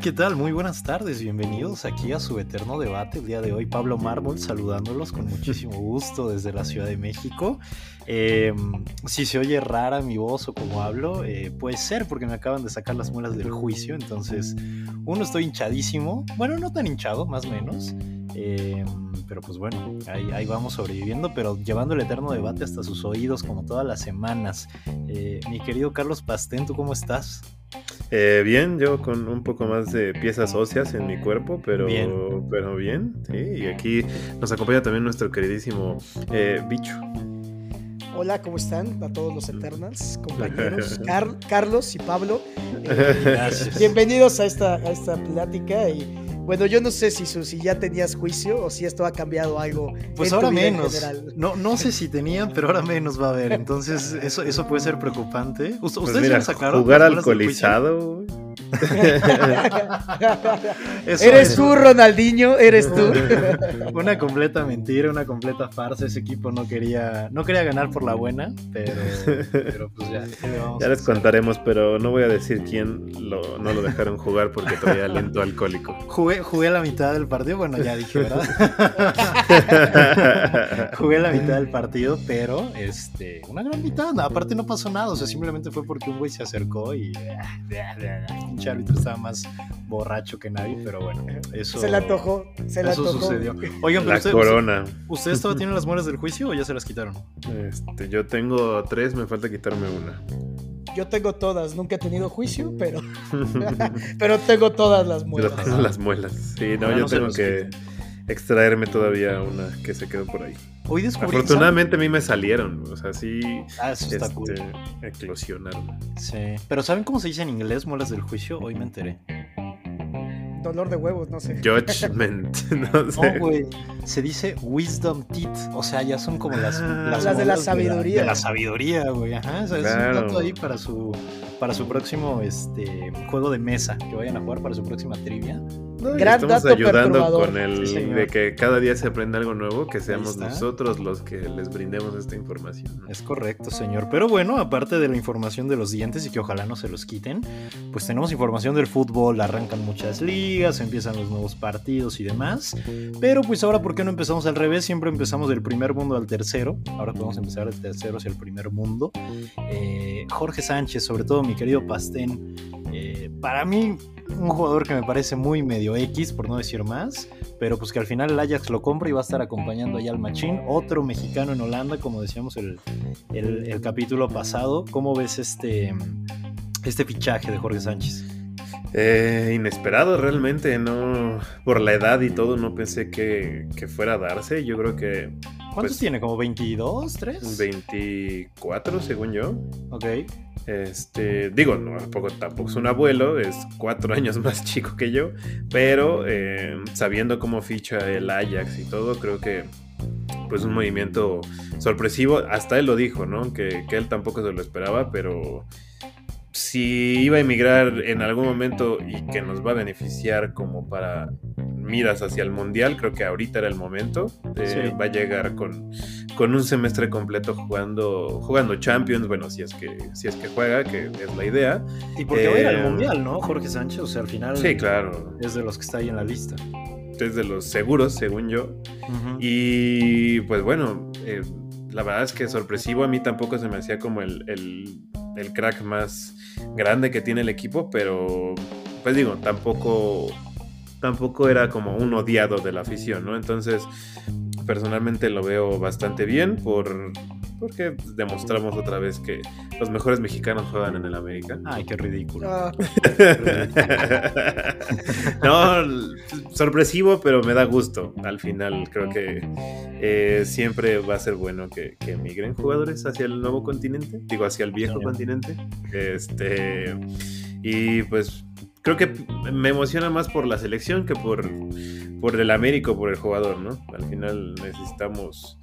¿qué tal? Muy buenas tardes, bienvenidos aquí a su eterno debate. El día de hoy, Pablo Mármol saludándolos con muchísimo gusto desde la Ciudad de México. Em, si se oye rara mi voz o como hablo, eh, puede ser porque me acaban de sacar las muelas del juicio, entonces uno estoy hinchadísimo, bueno, no tan hinchado, más o menos. Em, pero pues bueno, ahí, vamos sobreviviendo, pero llevando el eterno debate hasta sus oídos como todas las semanas. Eh, mi querido Carlos Pastén, ¿tú cómo estás? Eh, bien, yo con un poco más de piezas óseas en mi cuerpo, pero bien, pero bien sí, y aquí nos acompaña también nuestro queridísimo eh, Bicho. Hola, ¿cómo están? A todos los Eternals, compañeros, Carlos y Pablo. bienvenidos a esta, a esta plática y bueno, yo no sé si, si ya tenías juicio o si esto ha cambiado algo. Pues ahora menos. No, no sé si tenían, pero ahora menos va a haber. Entonces, eso, eso puede ser preocupante. Pues ¿Ustedes ya sacaron? Jugar alcoholizado. eres tú, Ronaldinho, eres tú. una completa mentira, una completa farsa. Ese equipo no quería, no quería ganar por la buena, pero, pues ya. ya les contaremos, pero no voy a decir quién lo, no lo dejaron jugar porque todavía aliento alcohólico. Jugué, jugué la mitad del partido, bueno, ya dije, ¿verdad? jugué la mitad del partido, pero este, una gran mitad. Aparte no pasó nada, o sea, simplemente fue porque un güey se acercó y pinche árbitro estaba más borracho que nadie, pero bueno, eso. Se le antojó, se le eso sucedió. Oigan, la corona. ¿Ustedes todavía tienen las muelas del juicio o ya se las quitaron? Este, yo tengo tres, me falta quitarme una. Yo tengo todas, nunca he tenido juicio, pero, pero tengo todas las muelas. las muelas. Sí, no, yo tengo que extraerme todavía una que se quedó por ahí. Hoy descubrí. Afortunadamente a mí me salieron, o sea, sí. Ah, eso está este, Eclosionaron. Sí. Pero ¿saben cómo se dice en inglés muelas del juicio? Hoy me enteré. Dolor de huevos, no sé. Judgment, no sé. güey. Se dice wisdom teeth. O sea, ya son como las. Ah. las, de la sabiduría. De la, sabiduría, güey. Ajá. O sea, es un dato ahí para su, para su próximo este, juego de mesa. Que vayan a jugar para su próxima trivia estamos ayudando con el de que cada día se aprenda algo nuevo, que seamos nosotros los que les brindemos esta información. Es correcto, señor. Pero bueno, aparte de la información de los dientes y que ojalá no se los quiten, pues tenemos información del fútbol, arrancan muchas ligas, empiezan los nuevos partidos y demás. Pero pues ahora, ¿por qué no empezamos al revés? Siempre empezamos del primer mundo al tercero. Ahora podemos empezar del tercero hacia el primer mundo. Eh, Jorge Sánchez, sobre todo mi querido Pastén, eh, para mí un jugador que me parece muy medio X, por no decir más, pero pues que al final el Ajax lo compra y va a estar acompañando allá al Machín, otro mexicano en Holanda, como decíamos el, el, capítulo pasado. ¿Cómo ves este, este fichaje de Jorge Sánchez? Eh, inesperado realmente, no por la edad y todo, no pensé que, que fuera a darse. Yo creo que. ¿Cuántos pues, tiene? ¿Como 22, 3? 24, según yo. Ok. Este, digo, no, tampoco, tampoco es un abuelo, es cuatro años más chico que yo, pero eh, sabiendo cómo ficha el Ajax y todo, creo que pues un movimiento sorpresivo. Hasta él lo dijo, ¿no? Que, que él tampoco se lo esperaba, pero si iba a emigrar en algún momento y que nos va a beneficiar como para miras hacia el mundial, creo que ahorita era el momento. Va a llegar con, con un semestre completo jugando jugando Champions, bueno, si es que si es que juega, que es la idea. Y porque va a ir al eh, mundial, ¿no? Jorge Sánchez, o sea, al final Sí, claro. Es de los que está ahí en la lista. Es de los seguros, según yo. Y pues bueno, eh, la verdad es que sorpresivo a mí tampoco se me hacía como el el crack más grande que tiene el equipo, pero pues digo, tampoco tampoco era como un odiado de la afición, ¿no? Entonces, personalmente lo veo bastante bien por porque demostramos otra vez que los mejores mexicanos juegan en el América. Ay, qué ridículo. Ah. no, sorpresivo, pero me da gusto. Al final creo que eh, siempre va a ser bueno que, que, emigren jugadores hacia el nuevo continente, digo, hacia el viejo continente. Este, y pues creo que me emociona más por la selección que por, por el Américo, por el jugador, ¿no? Al final necesitamos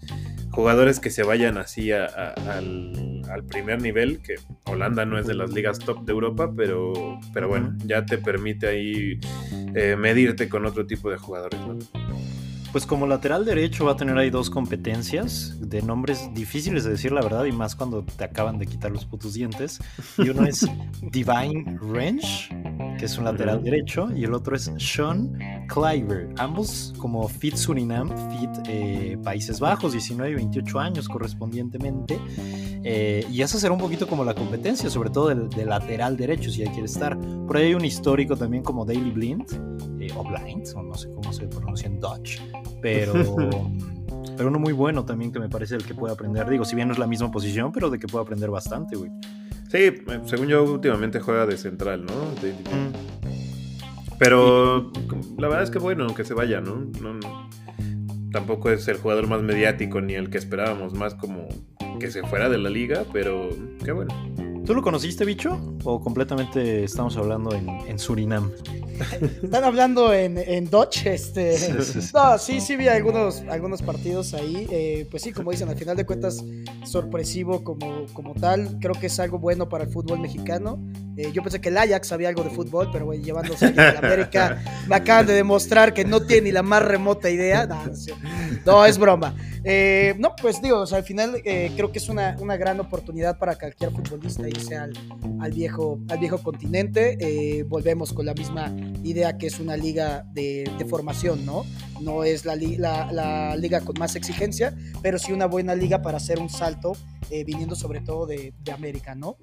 jugadores que se vayan así al, primer nivel, que Holanda no es de las ligas top de Europa, pero, pero bueno, ya te permite ahí eh, medirte con otro tipo de jugadores. Pues como lateral derecho va a tener ahí dos competencias de nombres difíciles de decir la verdad y más cuando te acaban de quitar los putos dientes. Y uno es Divine Range, que es un lateral derecho, y el otro es Sean Kleiber, ambos como Fit Surinam, Fit eh, Países Bajos, 19 y 28 años correspondientemente. Eh, y esa será un poquito como la competencia, sobre todo del, lateral derecho, si ahí quiere estar. Por ahí hay un histórico también como Daily Blind, eh, o Blind, o no sé cómo se pronuncia en Dutch, pero, pero uno muy bueno también que me parece el que puede aprender. Digo, si bien no es la misma posición, pero de que puede aprender bastante, güey. Sí, eh, según yo últimamente juega de central, ¿no? Mm. Pero la verdad es que bueno, aunque se vaya, ¿no? no tampoco es el jugador más mediático ni el que esperábamos, más como que se fuera de la liga, pero qué bueno. ¿Tú lo conociste, bicho? ¿O completamente estamos hablando en, Surinam? Están hablando en, en Dodge. Este... No, sí, sí vi algunos, algunos partidos ahí. Eh, pues sí, como dicen, al final de cuentas, sorpresivo como, como tal. Creo que es algo bueno para el fútbol mexicano. Eh, yo pensé que el Ajax sabía algo de fútbol, pero bueno, llevándose a la América, me acaban de demostrar que no tiene ni la más remota idea. No, es broma. Eh, no, pues digo, al final creo que es una, una gran oportunidad para cualquier futbolista al, viejo, al viejo continente. volvemos con la misma idea que es una liga de, formación, ¿no? No es la, la, liga con más exigencia, pero sí una buena liga para hacer un salto, eh, viniendo sobre todo de, América, ¿no?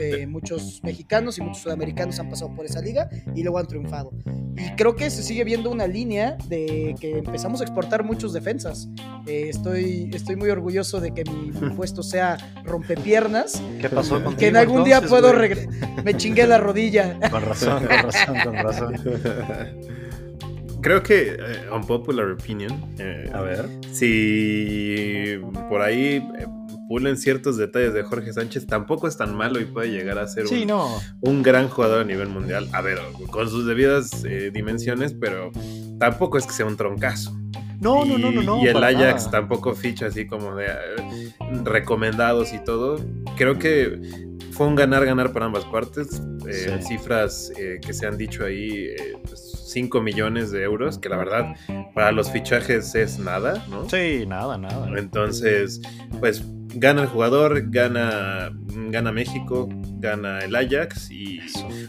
Eh, muchos mexicanos y muchos sudamericanos han pasado por esa liga y luego han triunfado. Y creo que se sigue viendo una línea de que empezamos a exportar muchos defensas. Eh, estoy, estoy muy orgulloso de que mi puesto sea rompepiernas. ¿Qué pasó contigo? Que en algún día puedo regresar. Me chingué la rodilla. Con razón, con razón, con razón. Creo que, uh, unpopular opinion, eh, a ver, si por ahí eh, pulen ciertos detalles de Jorge Sánchez, tampoco es tan malo y puede llegar a ser un, un, gran jugador a nivel mundial. A ver, con sus debidas dimensiones, pero tampoco es que sea un troncazo. No, no, no, no, no. Y el Ajax tampoco ficha así como de recomendados y todo. Creo que fue un ganar-ganar para ambas partes. Eh, cifras eh, que se han dicho ahí, 5 pues, millones de euros, que la verdad para los fichajes es nada, ¿no? Sí, nada, nada. Entonces, pues gana el jugador, gana, gana México, gana el Ajax y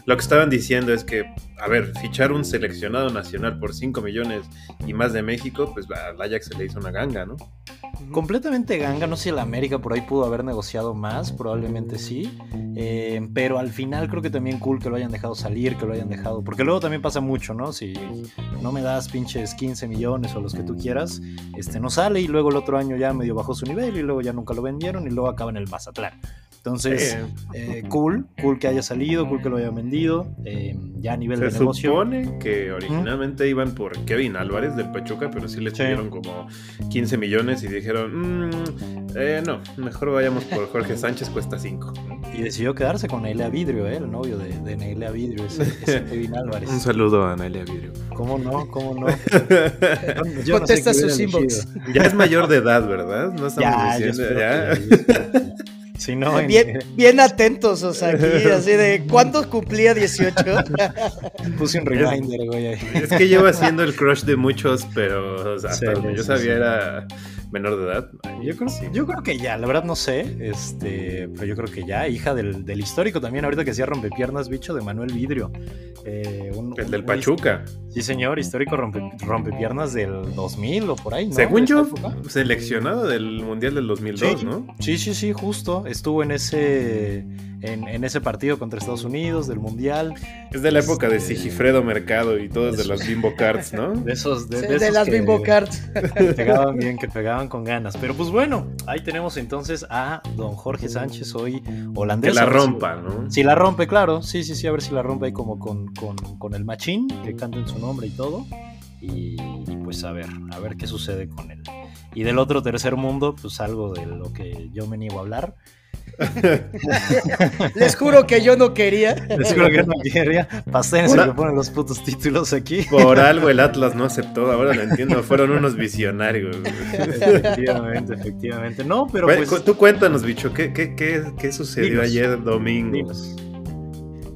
lo que estaban diciendo es que, a ver, fichar un seleccionado nacional por 5 millones y más de México, pues al Ajax se le hizo una ganga, ¿no? Completamente ganga, no sé si el América por ahí pudo haber negociado más, probablemente sí, eh, pero al final creo que también cool que lo hayan dejado salir, que lo hayan dejado, porque luego también pasa mucho, ¿no? Si no me das pinches 15 millones o los que tú quieras, este no sale y luego el otro año ya medio bajó su nivel y luego ya nunca lo vendieron y luego acaba en el Mazatlán. Entonces, eh, cool, cool que haya salido, cool que lo haya vendido, eh, ya a nivel de negocio. Se supone que originalmente iban por Kevin Álvarez del Pachuca, pero sí le pidieron como 15 millones y dijeron, mm, eh, no, mejor vayamos por Jorge Sánchez, cuesta 5. Y decidió quedarse con Nelia Vidrio, el novio de, de Nelia Vidrio, ese, Kevin Álvarez. Un saludo a Nelia Vidrio. ¿Cómo no? ¿Cómo no? Contesta sus inbox. Ya es mayor de edad, ¿verdad? No estamos diciendo. Ya, bien, bien atentos, o sea, aquí, así de ¿cuántos cumplía 18? Puse un reminder, güey. Es que llevo haciendo el crush de muchos, pero hasta yo sabía era menor de edad. Yo creo, yo creo que ya, la verdad no sé, este, pero yo creo que ya, hija del, histórico también, ahorita que hacía rompepiernas, bicho, de Manuel Vidrio. Eh, el del Pachuca. Sí, señor, histórico rompe, rompepiernas del 2000 o por ahí, ¿no? Según yo, seleccionado del Mundial del 2002, ¿no? Sí, sí, sí, justo. Estuvo en ese en, ese partido contra Estados Unidos del Mundial. Es de la época de este, Sigifredo Mercado y todas de las Bimbo Cards, ¿no? De esos, de, de, las Bimbo Cards. Que pegaban bien, que pegaban con ganas. Pero pues bueno, ahí tenemos entonces a don Jorge Sánchez, hoy holandés. Que la rompa, ¿no? Si la rompe, claro. Sí, sí, sí, a ver si la rompe ahí como con, con, el machín, que canten su nombre y todo. Y, y, pues a ver, a ver qué sucede con él. Y del otro tercer mundo, pues algo de lo que yo me niego a hablar. Les juro que yo no quería. Les juro que no quería. Paciencia que ponen los putos títulos aquí. Por algo el Atlas no aceptó, ahora lo entiendo. Fueron unos visionarios. Efectivamente, efectivamente. No, pero pues... Tú cuéntanos, bicho, ¿qué, qué, qué, qué sucedió ayer domingo?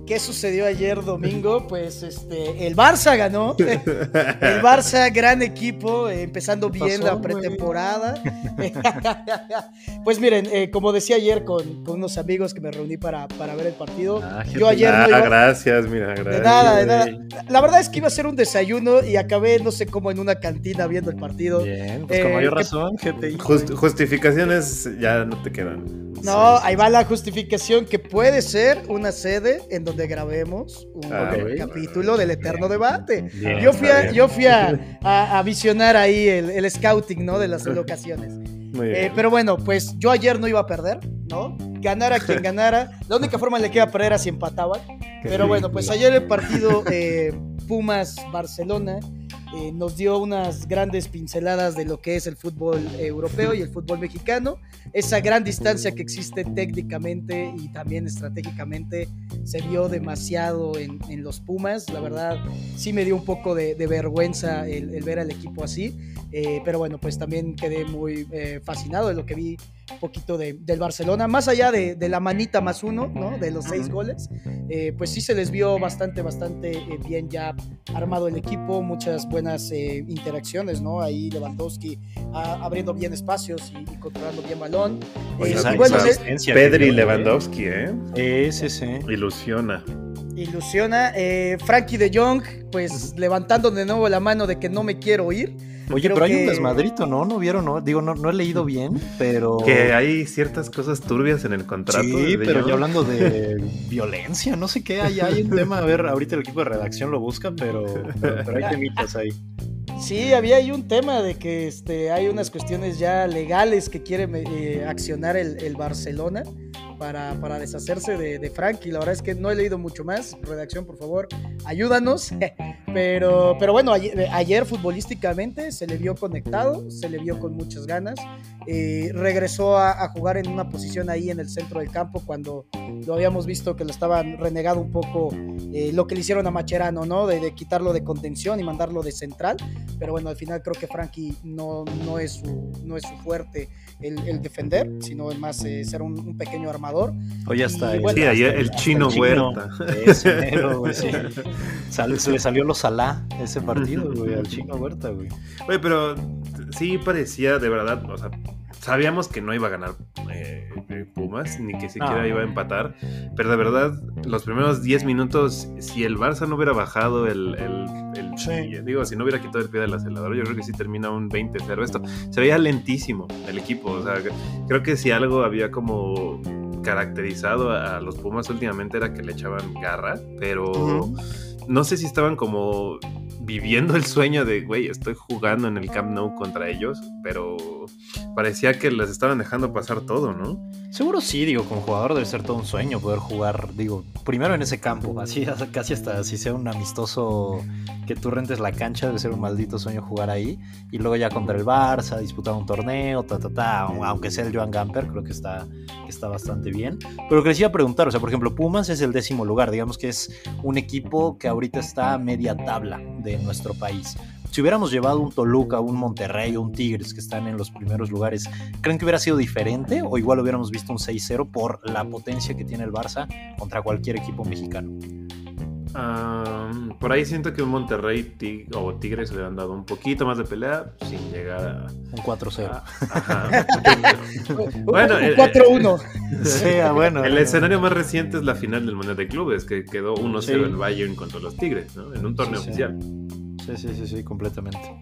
¿Qué sucedió ayer domingo? Pues este, el Barça ganó. El Barça, gran equipo, eh, empezando bien la pretemporada. pues miren, eh, como decía ayer con, unos amigos que me reuní para, para ver el partido. Ah, yo ayer no iba... gracias, mira, gracias. De nada, de nada. La verdad es que iba a ser un desayuno y acabé, no sé cómo, en una cantina viendo el partido. Bien, pues con mayor eh, razón, GTI. justificaciones ya no te quedan. No, ahí va la justificación que puede ser una sede en donde grabemos un ah, capítulo del eterno debate. yo fui, a, yo fui a, visionar ahí el, scouting, ¿no? De las locaciones. Eh, pero bueno, pues yo ayer no iba a perder, ¿no? Ganara quien ganara. La única forma en la que iba a perder era si empataban. Pero bueno, pues ayer el partido eh, Pumas-Barcelona eh, nos dio unas grandes pinceladas de lo que es el fútbol europeo y el fútbol mexicano. Esa gran distancia que existe técnicamente y también estratégicamente se vio demasiado en, los Pumas. La verdad, sí me dio un poco de, vergüenza el, ver al equipo así. Eh, pero bueno, pues también quedé muy eh, fascinado de lo que vi un poquito del Barcelona. Más allá de, la manita más uno, ¿no? De los seis goles, pues sí se les vio bastante, bastante bien ya armado el equipo. Muchas buenas buenas eh, interacciones, ¿no? Ahí Lewandowski abriendo bien espacios y, controlando bien balón. Eh, y bueno, Pedri Lewandowski, ¿eh? Ese sí. Ilusiona. Ilusiona. Eh, Frankie de Jong, pues levantando de nuevo la mano de que no me quiero ir. Oye, pero hay un desmadrito, ¿no? ¿No vieron? No? Digo, no, no he leído bien, pero... Que hay ciertas cosas turbias en el contrato. Sí, pero ya hablando de violencia, no sé qué, hay, hay un tema, a ver, ahorita el equipo de redacción lo busca, pero, pero, hay temitas ahí. Sí, había ahí un tema de que este, hay unas cuestiones ya legales que quiere eh, accionar el, el Barcelona para, para deshacerse de, de Frankie. La verdad es que no he leído mucho más. Redacción, por favor, ayúdanos. Pero, pero bueno, ayer, futbolísticamente se le vio conectado, se le vio con muchas ganas. Eh, regresó a, jugar en una posición ahí en el centro del campo cuando lo habíamos visto que lo estaban renegado un poco eh, lo que le hicieron a Macherano, ¿no? De, quitarlo de contención y mandarlo de central. Pero bueno, al final creo que Frankie no, no, es, su, no es su fuerte el, defender, sino el más eh, ser un, pequeño armador. Oye, hasta, el, sí, el, chino Huerta. Ese güey, sí. se le salió los Salah ese partido, güey, al chino Huerta, güey. Oye, pero sí parecía de verdad, o sea, sabíamos que no iba a ganar eh, Pumas, ni que siquiera iba a empatar, pero de verdad, los primeros 10 minutos, si el Barça no hubiera bajado el, el, digo, si no hubiera quitado el pie del acelerador, yo creo que sí termina un 20-0 esto. Se veía lentísimo el equipo, o sea, creo que si algo había como caracterizado a, los Pumas últimamente era que le echaban garra, pero no sé si estaban como viviendo el sueño de, güey, estoy jugando en el Camp Nou contra ellos, pero parecía que les estaban dejando pasar todo, ¿no? Seguro sí, digo, como jugador debe ser todo un sueño poder jugar, digo, primero en ese campo, así casi hasta si sea un amistoso que tú rentes la cancha, debe ser un maldito sueño jugar ahí, y luego ya contra el Barça, disputar un torneo, ta, ta, ta, aunque sea el Joan Gamper, creo que está, está bastante bien. Pero que les iba a preguntar, o sea, por ejemplo, Pumas es el décimo lugar, digamos que es un equipo que ahorita está media tabla de nuestro país. Si hubiéramos llevado un Toluca, un Monterrey o un Tigres que están en los primeros lugares, ¿creen que hubiera sido diferente o igual hubiéramos visto un 6-0 por la potencia que tiene el Barça contra cualquier equipo mexicano? por ahí siento que un Monterrey o Tigres le han dado un poquito más de pelea sin llegar a. Un 4-0. bueno, un 4-1. Sí, ah, bueno. El escenario más reciente es la final del Mundial de Clubes, que quedó 1-0 el Bayern contra los Tigres, ¿no? En un torneo oficial. Sí, sí, sí, sí, completamente.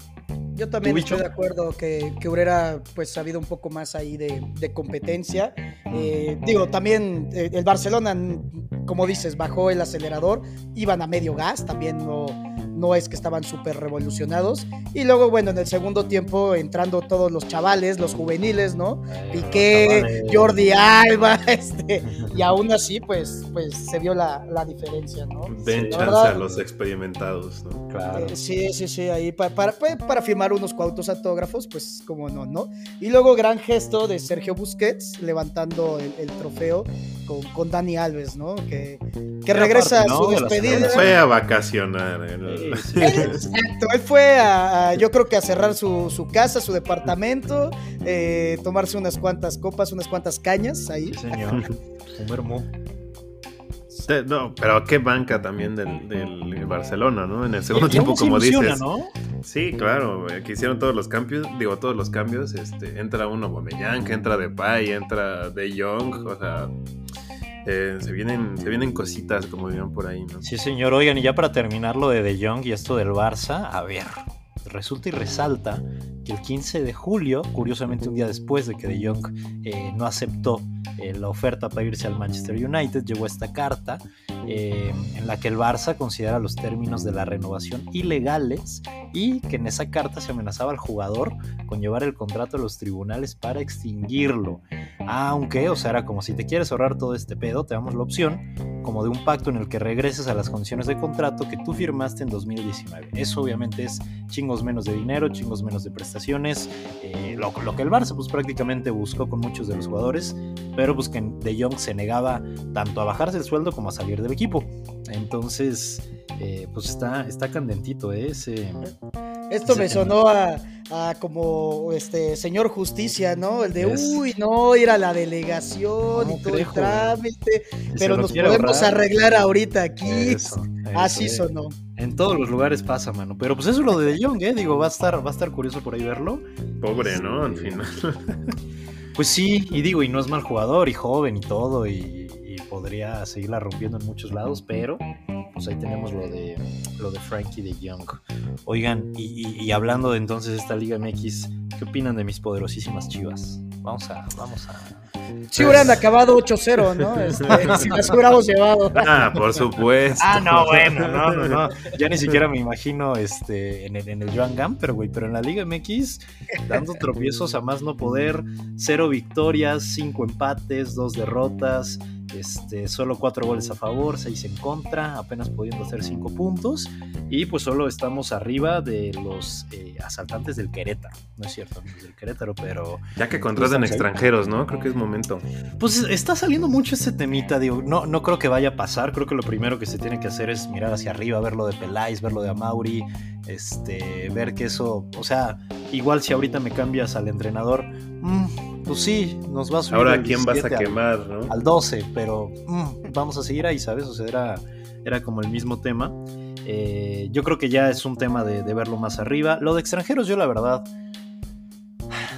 Yo también estoy de acuerdo que, que hubiera pues habido un poco más ahí de, de competencia. Eh, digo, también eh, el Barcelona, como dices, bajó el acelerador, iban a medio gas, también no no es que estaban súper revolucionados. Y luego, bueno, en el segundo tiempo entrando todos los chavales, los juveniles, ¿no? Eh, Piqué, Jordi Alba, este, y aún así, pues, pues se vio la, diferencia, ¿no? Den chance a los experimentados, ¿no? Claro. Eh, sí, sí, sí, ahí para, para, pues, para firmar unos cuantos autógrafos, pues como no, ¿no? Y luego gran gesto de Sergio Busquets levantando el, trofeo con, con, Dani Alves, ¿no? Que, que regresa a su despedida. Fue a vacacionar. exacto, él fue a, yo creo que a cerrar su, casa, su departamento, eh, tomarse unas cuantas copas, unas cuantas cañas ahí. Sí, señor. No, pero qué banca también del, Barcelona, ¿no? En el segundo tiempo, como dices. ¿no? Sí, claro, que hicieron todos los cambios, digo, todos los cambios, este, entra uno Bomellán, que entra de Pay, entra de Young, o sea, eh, se, vienen, se vienen cositas, como dirían por ahí, ¿no? Sí, señor. Oigan, y ya para terminar lo de De Jong y esto del Barça, a ver, resulta y resalta el 15 de julio, curiosamente un día después de que De Jong eh, no aceptó eh, la oferta para irse al Manchester United, llegó esta carta eh, en la que el Barça considera los términos de la renovación ilegales y que en esa carta se amenazaba al jugador con llevar el contrato a los tribunales para extinguirlo. Aunque, o sea, era como si te quieres ahorrar todo este pedo, te damos la opción como de un pacto en el que regreses a las condiciones de contrato que tú firmaste en 2019. Eso obviamente es chingos menos de dinero, chingos menos de prestaciones, eh, lo, que el Barça pues prácticamente buscó con muchos de los jugadores, pero pues que De Jong se negaba tanto a bajarse el sueldo como a salir del equipo. Entonces, eh, pues está, está candentito ¿eh? ese... Esto me sonó a, como este señor justicia, ¿no? El de, uy, no, ir a la delegación y todo el trámite, pero nos podemos arreglar ahorita aquí. Así sonó. En todos los lugares pasa, mano. Pero pues eso es lo de De Jong, ¿eh? Digo, va a estar, va a estar curioso por ahí verlo. Pobre, ¿no? Al final. Pues sí, y digo, y no es mal jugador, y joven y todo, y, podría seguirla rompiendo en muchos lados, pero pues ahí tenemos lo de lo de Frankie de Young. Oigan, y, hablando de entonces esta Liga MX, ¿qué opinan de mis poderosísimas chivas? Vamos a, vamos a. Si hubieran acabado 8-0, ¿no? Este, si las hubiéramos llevado. Ah, por supuesto. Ah, no, bueno, no, no, no. Ya ni siquiera me imagino este, en el, en el Joan Gamper, güey, pero en la Liga MX, dando tropiezos a más no poder, cero victorias, cinco empates, dos derrotas. Este, solo cuatro goles a favor, seis en contra, apenas pudiendo hacer cinco puntos. Y pues solo estamos arriba de los eh, asaltantes del Querétaro. No es cierto, amigos del Querétaro, pero. Ya que contratan extranjeros, ¿no? Creo que es momento. Pues está saliendo mucho ese temita, digo. No, no creo que vaya a pasar. Creo que lo primero que se tiene que hacer es mirar hacia arriba, ver lo de Peláez, ver lo de Amauri. Este, ver que eso, o sea, igual si ahorita me cambias al entrenador, mmm, pues sí, nos va a subir. Ahora, ¿quién vas a quemar, al, no? Al 12, pero mm, vamos a seguir ahí, ¿sabes? O sea, era, era como el mismo tema. Eh, yo creo que ya es un tema de, de, verlo más arriba. Lo de extranjeros, yo la verdad,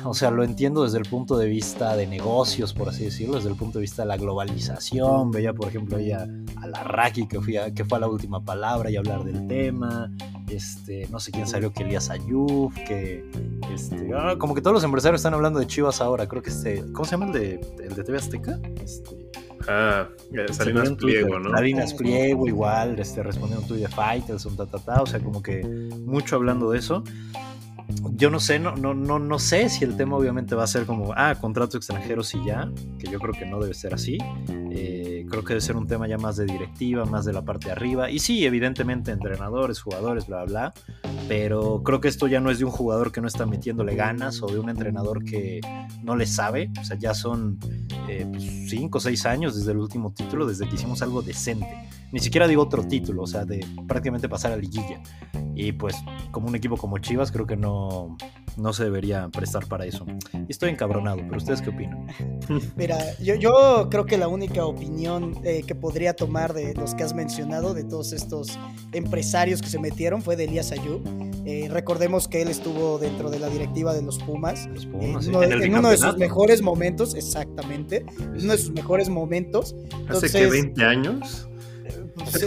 o sea, lo entiendo desde el punto de vista de negocios, por así decirlo, desde el punto de vista de la globalización. Veía, por ejemplo, ahí a, la Raki, que, fui que fue a la última palabra y hablar del tema. Este, no sé quién salió, que Elías Ayuf, que este, ah, como que todos los empresarios están hablando de Chivas ahora. Creo que este, ¿cómo se llama el de, el de TV Azteca? Este, Ah, eh, Salinas Pliego, ¿no? Salinas Pliego, igual, este, respondió un tuit de Fighters, ta, ta, ta, o sea, como que mucho hablando de eso yo no sé, no, no, no, no sé si el tema obviamente va a ser como, ah, contrato extranjeros y ya, que yo creo que no debe ser así. Eh, creo que debe ser un tema ya más de directiva, más de la parte de arriba. Y sí, evidentemente entrenadores, jugadores, bla, bla, pero creo que esto ya no es de un jugador que no está metiéndole ganas o de un entrenador que no le sabe. O sea, ya son eh, pues, cinco o seis años desde el último título, desde que hicimos algo decente. Ni siquiera digo otro título, o sea, de prácticamente pasar a liguilla. Y pues, como un equipo como Chivas, creo que no, no se debería prestar para eso. Estoy encabronado, pero ¿ustedes qué opinan? Mira, yo, yo creo que la única opinión eh, que podría tomar de los que has mencionado, de todos estos empresarios que se metieron, fue de Elías Ayú. Eh, recordemos que él estuvo dentro de la directiva de los Pumas. Los Pumas eh, en, uno de sus mejores momentos, exactamente. Uno de sus mejores momentos. ¿Hace que 20 años?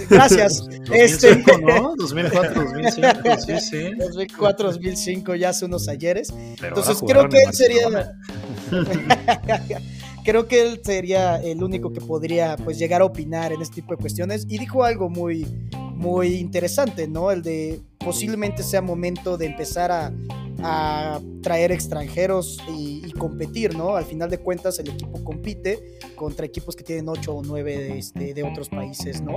Gracias. 2005, este... ¿no? 2004, 2005, sí, sí. 2004, 2005, ya hace unos ayeres. Entonces creo que él sería... creo que él sería el único que podría pues llegar a opinar en este tipo de cuestiones y dijo algo muy muy interesante, ¿no? El de posiblemente sea momento de empezar a, traer extranjeros y, competir, ¿no? Al final de cuentas el equipo compite contra equipos que tienen 8 o 9 de, este, de otros países, ¿no?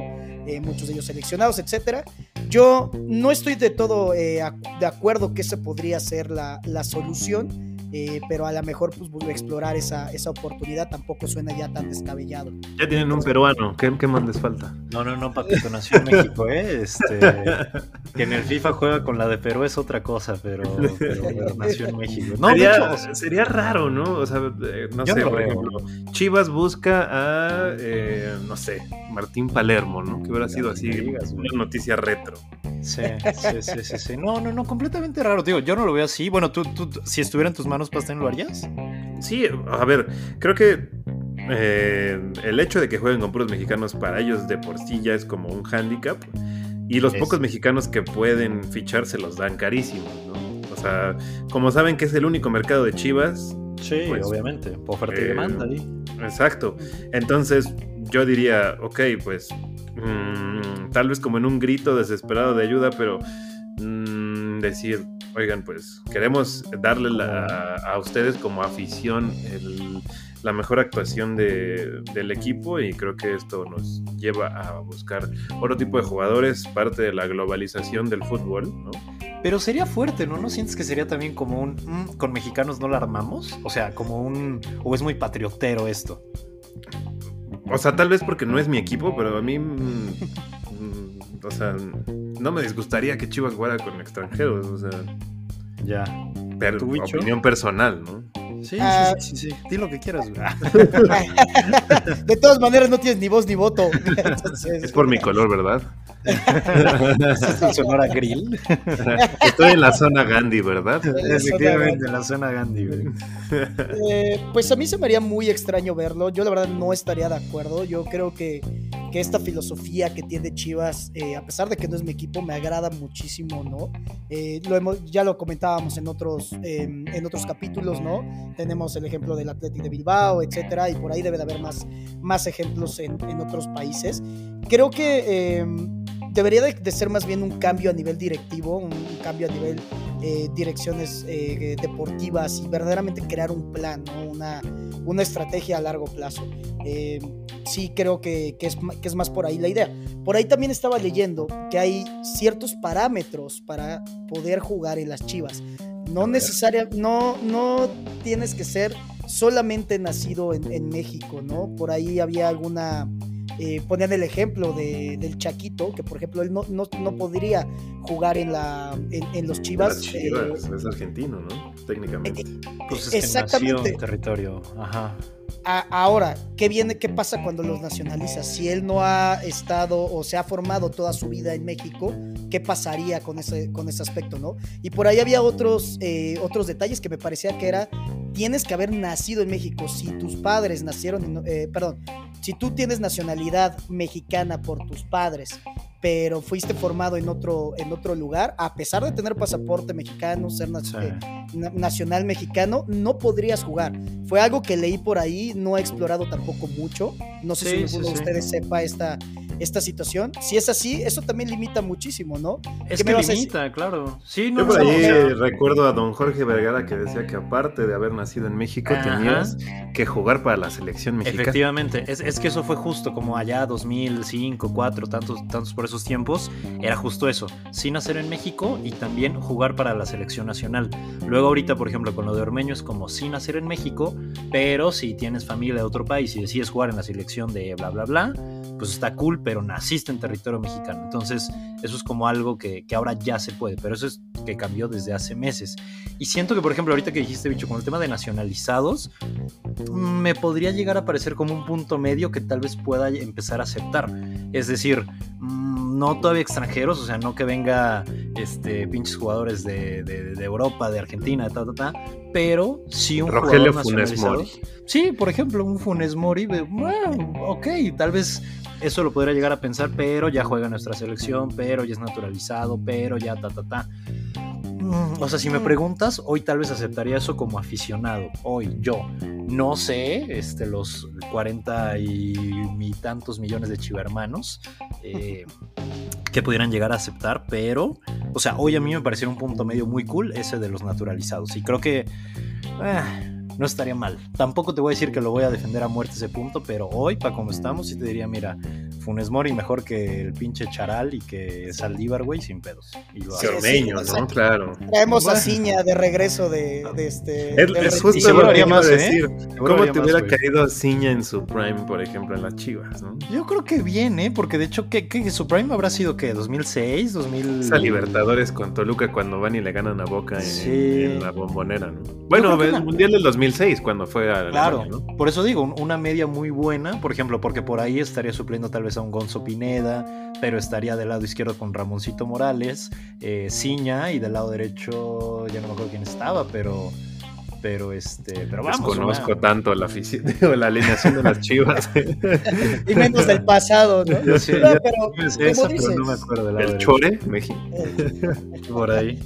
Eh, muchos de ellos seleccionados, etcétera. Yo no estoy de todo eh, de acuerdo que esa podría ser la, la solución eh, pero a lo mejor pues, explorar esa, esa oportunidad tampoco suena ya tan descabellado. Ya tienen un peruano, ¿qué, qué más les falta? No, no, no, Paquito, nació en México, ¿eh? Este, que en el FIFA juega con la de Perú es otra cosa, pero, nació en México. No, sería, sería raro, ¿no? O sea, eh, no sé, por ejemplo, Chivas busca a, eh, no sé, Martín Palermo, ¿no? Que hubiera sido así una noticia retro. Sí, sí, sí, sí, No, no, no, completamente raro, digo, yo no lo veo así. Bueno, tú, tú si estuviera en tus manos, Pastén, ¿lo harías? Sí, a ver, creo que eh, el hecho de que jueguen con puros mexicanos para ellos de por sí ya es como un hándicap. Y los pocos mexicanos que pueden fichar se los dan carísimos, ¿no? O sea, como saben que es el único mercado de Chivas. Sí, pues, obviamente, oferta y demanda ahí. Exacto. Entonces, yo diría, ok, pues mm, tal vez como en un grito desesperado de ayuda, pero decir, oigan, pues queremos darle a ustedes como afición la mejor actuación del equipo y creo que esto nos lleva a buscar otro tipo de jugadores, parte de la globalización del fútbol, ¿no? Pero sería fuerte, ¿no? ¿No sientes que sería también como un mm, con mexicanos no la armamos? O sea, como un o es muy patriotero esto. O sea, tal vez porque no es mi equipo, pero a mí. Mm, mm, o sea, no me disgustaría que Chivas jugara con extranjeros, o sea. Ya. Pero tu opinión personal, ¿no? Sí, ah, sí, sí, sí, Di lo que quieras, De todas maneras, no tienes ni voz ni voto. es por mi color, ¿verdad? ¿Es el Sonora Grill? Estoy en la zona Gandhi, ¿verdad? Efectivamente, en la zona Gandhi. Eh, pues a mí se me haría muy extraño verlo. Yo la verdad no estaría de acuerdo. Yo creo que, que esta filosofía que tiene Chivas, eh, a pesar de que no es mi equipo, me agrada muchísimo, ¿no? Eh, lo hemos, ya lo comentábamos en otros, en otros capítulos, ¿no? Tenemos el ejemplo del Atlético de Bilbao, etcétera, y por ahí debe de haber más, más ejemplos en, en otros países. Creo que em, debería de, ser más bien un cambio a nivel directivo, un, cambio a nivel eh, direcciones eh, deportivas y verdaderamente crear un plan, una, una estrategia a largo plazo. Eh, sí creo que, es, que, es, más por ahí la idea. Por ahí también estaba leyendo que hay ciertos parámetros para poder jugar en las Chivas. No necesaria, no, no tienes que ser solamente nacido en, en México, ¿no? Por ahí había alguna eh, ponían el ejemplo de, del Chaquito, que por ejemplo él no, no, no podría jugar en, la, en, los Chivas. Chivas eh, es argentino, ¿no? Técnicamente. Eh, pues es exactamente. en territorio. Ajá. Ahora, ¿qué viene? ¿Qué pasa cuando los nacionalizas? Si él no ha estado o se ha formado toda su vida en México, ¿qué pasaría con ese, con ese aspecto, no? Y por ahí había otros, otros detalles que me parecía que era, tienes que haber nacido en México. Si tus padres nacieron, perdón, si tú tienes nacionalidad mexicana por tus padres, pero fuiste formado en otro, en otro lugar, a pesar de tener pasaporte mexicano, ser eh, nacional mexicano, no podrías jugar. Fue algo que leí por ahí, no he explorado tampoco mucho. No sé si alguno de ustedes sepa esta, esta situación. Si es así, eso también limita muchísimo, ¿no? Es que limita, claro. Sí, no, Yo por ahí recuerdo a don Jorge Vergara que decía que aparte de haber nacido en México, tenías que jugar para la selección mexicana. Efectivamente, es, es, que eso fue justo como allá 2005, 2004, tantos, tantos por esos tiempos, era justo eso, sin nacer en México y también jugar para la selección nacional. Luego ahorita, por ejemplo, con lo de Ormeño es como sin nacer en México, pero si tienes familia de otro país y decides jugar en la selección de bla, bla, bla, pues está cool, pero naciste en territorio mexicano. Entonces, eso es como algo que, ahora ya se puede, pero eso es que cambió desde hace meses. Y siento que, por ejemplo, ahorita que dijiste, bicho, con el tema de nacionalizados, me podría llegar a parecer como un punto medio que tal vez pueda empezar a aceptar. Es decir, mm, no todavía extranjeros, o sea, no que venga este, pinches jugadores de, Europa, de Argentina, ta, ta, ta, pero sí un Rogelio Funes Mori. Sí, por ejemplo, un Funes Mori, bueno, ok, tal vez eso lo podría llegar a pensar, pero ya juega nuestra selección, pero ya es naturalizado, pero ya ta, ta, ta. Mm, o sea, si me preguntas, hoy tal vez aceptaría eso como aficionado. Hoy, yo. No sé, este, los 40 y, tantos millones de chivermanos eh, que pudieran llegar a aceptar, pero, o sea, hoy a mí me parecería un punto medio muy cool ese de los naturalizados. Y creo que. Eh, no estaría mal. Tampoco te voy a decir que lo voy a defender a muerte ese punto, pero hoy, para como estamos, sí te diría, mira, Funes Mori mejor que el pinche Charal y que Saldívar, güey, sin pedos. Y lo Sí, hace. Ormeño, sí, ¿no? Claro. Traemos a. Ciña de regreso de, de este. Es, del es retiro. justo lo que haría iba a más, ¿eh? decir. ¿Cómo te más, hubiera güey. caído Ciña en su prime, por ejemplo, en las Chivas, no? Yo creo que bien, ¿eh? Porque de hecho, ¿qué, qué, su prime habrá sido qué? ¿2006? ¿2000? Esa Libertadores con Toluca cuando van y le ganan a Boca en, Sí. en la bombonera, ¿no? Bueno, el una- Mundial del 2006 cuando fue a Claro, Alemania, ¿no? por eso digo, un- una media muy buena, por ejemplo, porque por ahí estaría supliendo tal vez a un Gonzo Pineda, pero estaría del lado izquierdo con Ramoncito Morales, eh, Ciña, y del lado derecho, ya no me acuerdo quién estaba, pero, pero este, pero vamos. Desconozco una- tanto la, la alineación de las Chivas. Y menos del pasado, ¿no? Yo sé, No, ya pero, tuve como esa, pero dices, no me acuerdo el. Chore, México. Por ahí.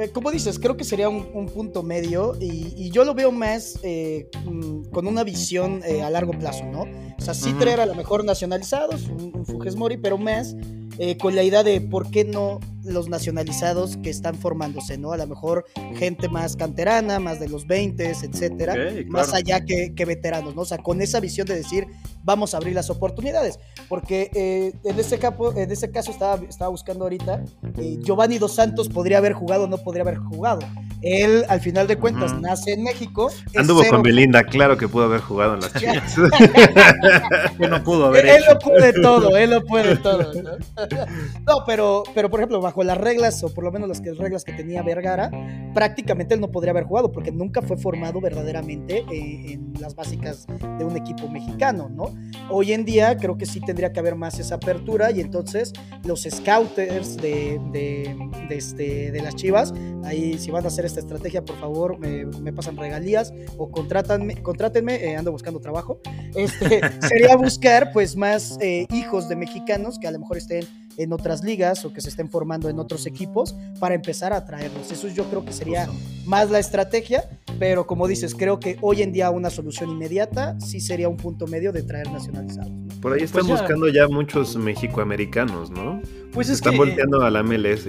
Eh, Como dices, creo que sería un, un punto medio y, y yo lo veo más eh, mm, con una visión eh, a largo plazo, ¿no? O sea, sí traer a lo mejor nacionalizados, un, un Mori, pero más eh, con la idea de por qué no los nacionalizados que están formándose, ¿no? A lo mejor gente más canterana, más de los 20, etcétera, más allá que, que veteranos, ¿no? O sea, con esa visión de decir, vamos a abrir las oportunidades. Porque eh, en, este capo, en este caso estaba, estaba buscando ahorita, eh, Giovanni Dos Santos podría haber jugado o no podría haber jugado. Él, al final de cuentas, nace en México. Anduvo con Belinda, claro que pudo haber jugado en las Chivas. Que no pudo haber Él hecho. lo puede todo, él lo puede todo. ¿no? No, pero, pero por ejemplo, bajo las reglas, o por lo menos las que- reglas que tenía Vergara, prácticamente él no podría haber jugado, porque nunca fue formado verdaderamente eh, en las básicas de un equipo mexicano, ¿no? Hoy en día creo que sí tendría que haber más esa apertura, y entonces los scouters de, de, de este, de las Chivas, ahí si van a hacer esta estrategia, por favor, me, me pasan regalías o contrátanme, contrátenme, eh, ando buscando trabajo. Este, sería buscar pues más eh, hijos de mexicanos que a lo mejor estén en otras ligas o que se estén formando en otros equipos para empezar a traerlos. Eso yo creo que sería más la estrategia, pero como dices, creo que hoy en día una solución inmediata sí sería un punto medio de traer nacionalizados. ¿no? Por ahí están Pues ya. buscando ya muchos mexicoamericanos, ¿no? Pues Se es están que, volteando a la MLS.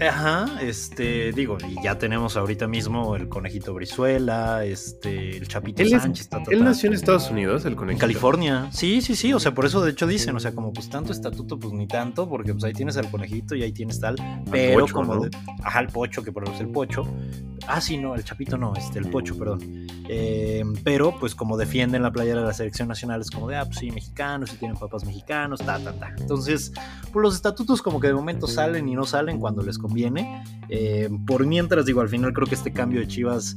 Ajá, este, digo, y ya tenemos ahorita mismo el conejito Brizuela, este, el Chapito Él, es- Sánchez, ta, ta, él ta. nació en Estados Unidos, el En conejito. California, sí, sí, sí, o sea, por eso de hecho dicen, o sea, como pues tanto estatuto, pues ni tanto, porque pues ahí tienes al conejito y ahí tienes tal, pero pocho, como, ¿no? de- ajá, el pocho, que por ejemplo es el pocho, ah, sí, no, el chapito no, este, el pocho, perdón, Eh, pero pues como defienden la playera de la selección nacional, es como de, ah, pues sí, mexicanos, y tienen papás mexicanos, ta, ta, ta, entonces, pues los estatutos como que de momento salen y no salen cuando les conviene, Eh, por mientras, digo, al final creo que este cambio de Chivas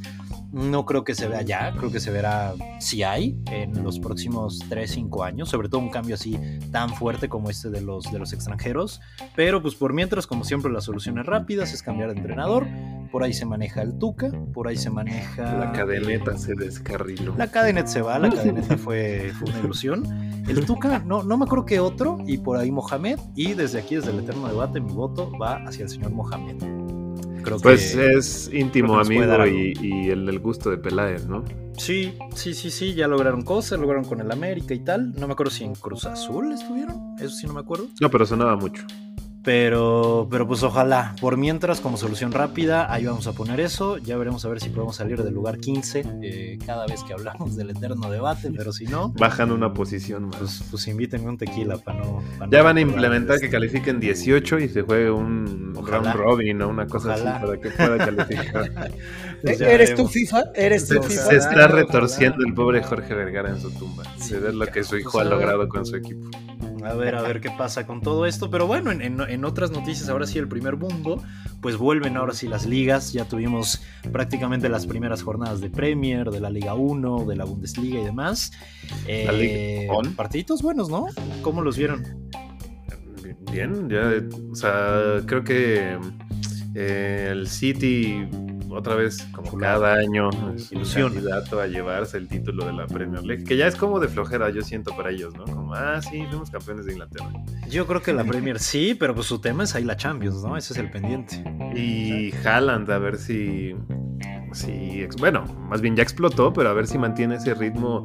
no creo que se vea ya, creo que se verá si hay en los próximos 3, 5 años, sobre todo un cambio así tan fuerte como este de los, de los extranjeros, pero pues por mientras, como siempre, las soluciones rápidas es cambiar de entrenador, por ahí se maneja el Tuca, por ahí se maneja... La cadeneta se descarriló. La cadeneta se va, la cadeneta fue, fue una ilusión. El Tuca, no, no me acuerdo qué otro, y por ahí Mohamed, y desde aquí, desde el eterno debate, mi voto va hacia el señor Mohamed. Creo Pues que... es íntimo amigo y, y el del gusto de Peláez, ¿no? Sí, sí, sí, sí, ya lograron cosas, lograron con el América y tal. No me acuerdo si en Cruz Azul estuvieron, eso sí no me acuerdo. No, pero sonaba mucho. Pero, pero pues ojalá, por mientras, como solución rápida, ahí vamos a poner eso. Ya veremos a ver si podemos salir del lugar 15 eh, cada vez que hablamos del eterno debate, pero si no, Bajan una posición más. pues, pues invítenme un tequila para no... pa' no Ya van a implementar que califiquen 18 y se juegue un Ojalá. round robin o una cosa Ojalá. así para que pueda calificar. Pues ya ¿Eres tú. FIFA? ¿Eres tú se, FIFA? se está retorciendo ojalá. el pobre Jorge Vergara en su tumba. Sí, de ver lo que su hijo pues, ha a ver. logrado con su equipo. A ver, a ver qué pasa con todo esto. Pero bueno, en, en- en otras noticias, ahora sí el primer mundo, pues vuelven ahora sí las ligas. Ya tuvimos prácticamente las primeras jornadas de Premier, de la Liga 1, de la Bundesliga y demás. Eh, La Liga On. Partiditos buenos, ¿no? ¿Cómo los vieron? Bien, ya, o sea, creo que eh, el City otra vez, como cada año, Ilusión. candidato a llevarse el título de la Premier League, que ya es como de flojera, yo siento para ellos, ¿no? Como, ah, sí, fuimos campeones de Inglaterra. Yo creo que la Premier sí, pero pues su tema es ahí la Champions, ¿no? Ese es el pendiente. Y Haaland, a ver si, si, ex- bueno, más bien ya explotó, pero a ver si mantiene ese ritmo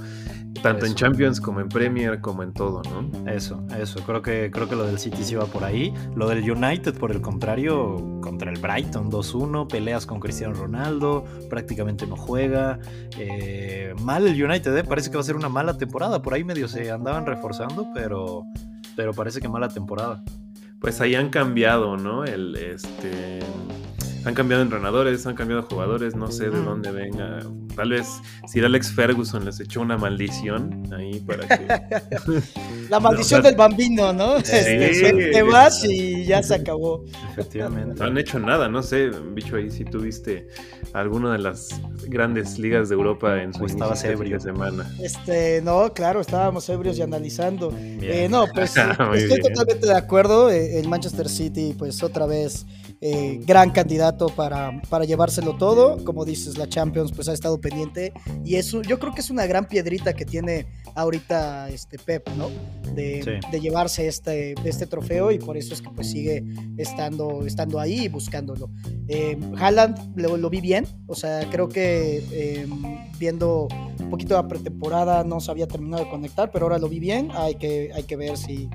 tanto en. Champions como en Premier, como en todo, ¿no? Eso, eso. Creo que, creo que lo del City sí va por ahí. Lo del United, por el contrario, contra el Brighton 2-1, peleas con Cristiano Ronaldo, prácticamente no juega. Eh, mal el United, ¿eh? parece que va a ser una mala temporada. Por ahí medio se andaban reforzando, pero, pero parece que mala temporada. Pues ahí han cambiado, ¿no? El este han cambiado entrenadores, han cambiado jugadores, no sé de dónde venga. Tal vez si Alex Ferguson les echó una maldición ahí para que. La maldición del bambino, ¿no? Sí, este, te vas y ya se acabó. Efectivamente. No han hecho nada, no sé, bicho, ahí si tuviste alguna de las grandes ligas de Europa en su estabas ebrio. semana. Este, no, claro, estábamos ebrios y analizando. Eh, no, pues estoy totalmente de acuerdo. Eh, el Manchester City, pues otra vez eh, gran candidato para, para llevárselo todo. Como dices, la Champions pues ha estado pendiente y eso yo creo que es una gran piedrita que tiene ahorita este Pep, ¿no? De, llevarse este, este trofeo y por eso es que pues sigue estando, estando ahí y buscándolo. Eh, Haaland lo, vi bien, o sea, creo que em, viendo un poquito la pretemporada no se había terminado de conectar, pero ahora lo vi bien, hay que, hay que ver si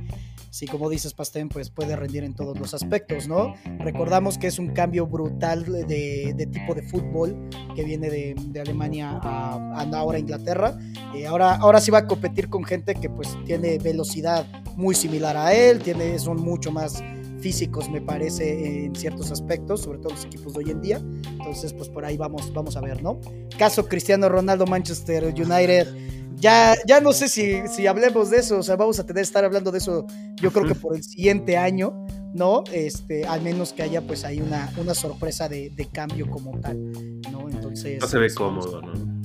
si como dices Pastén, pues puede rendir en todos los aspectos, ¿no? Recordamos que es un cambio brutal de, tipo de fútbol que viene de, Alemania a, ahora Inglaterra. Eh, ahora, ahora sí va a competir con gente que pues tiene velocidad muy similar a él, tiene, son mucho más físicos me parece en ciertos aspectos, sobre todo los equipos de hoy en día. Entonces, pues por ahí vamos, vamos a ver, ¿no? Caso Cristiano Ronaldo Manchester United ya, ya no sé si, si hablemos de eso, o sea, vamos a tener que estar hablando de eso, yo creo que por el siguiente año, ¿no? Este, al menos que haya pues ahí una, una sorpresa de, cambio como tal, ¿no? Entonces. No se ve cómodo, ¿no?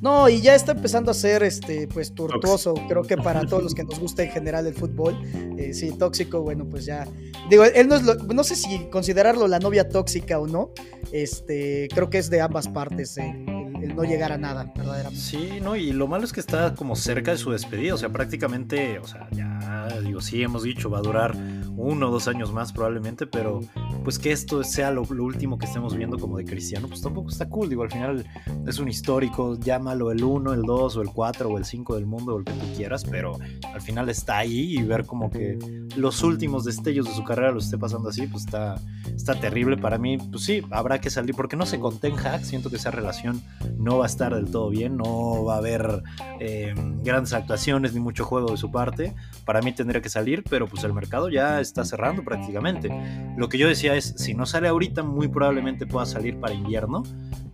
No, y ya está empezando a ser este, pues tortuoso. Creo que para todos los que nos gusta en general el fútbol, eh, sí, tóxico, bueno, pues ya. Digo, él no es lo, no sé si considerarlo la novia tóxica o no. Este, creo que es de ambas partes. Eh el no llegar a nada, verdaderamente. Sí, no, y lo malo es que está como cerca de su despedida, o sea, prácticamente, o sea, ya digo, sí hemos dicho, va a durar uno o dos años más probablemente, pero pues que esto sea lo, último que estemos viendo como de Cristiano, pues tampoco está cool, digo, al final es un histórico, llámalo el 1, el 2 o el 4 o el 5 del mundo o el que tú quieras, pero al final está ahí y ver como que los últimos destellos de su carrera lo esté pasando así, pues está, está terrible para mí, pues sí, habrá que salir, porque no se con Ten siento que esa relación no va a estar del todo bien, no va a haber eh, grandes actuaciones ni mucho juego de su parte. Para mí tendría que salir, pero pues el mercado ya está cerrando prácticamente. Lo que yo decía es, si no sale ahorita, muy probablemente pueda salir para invierno,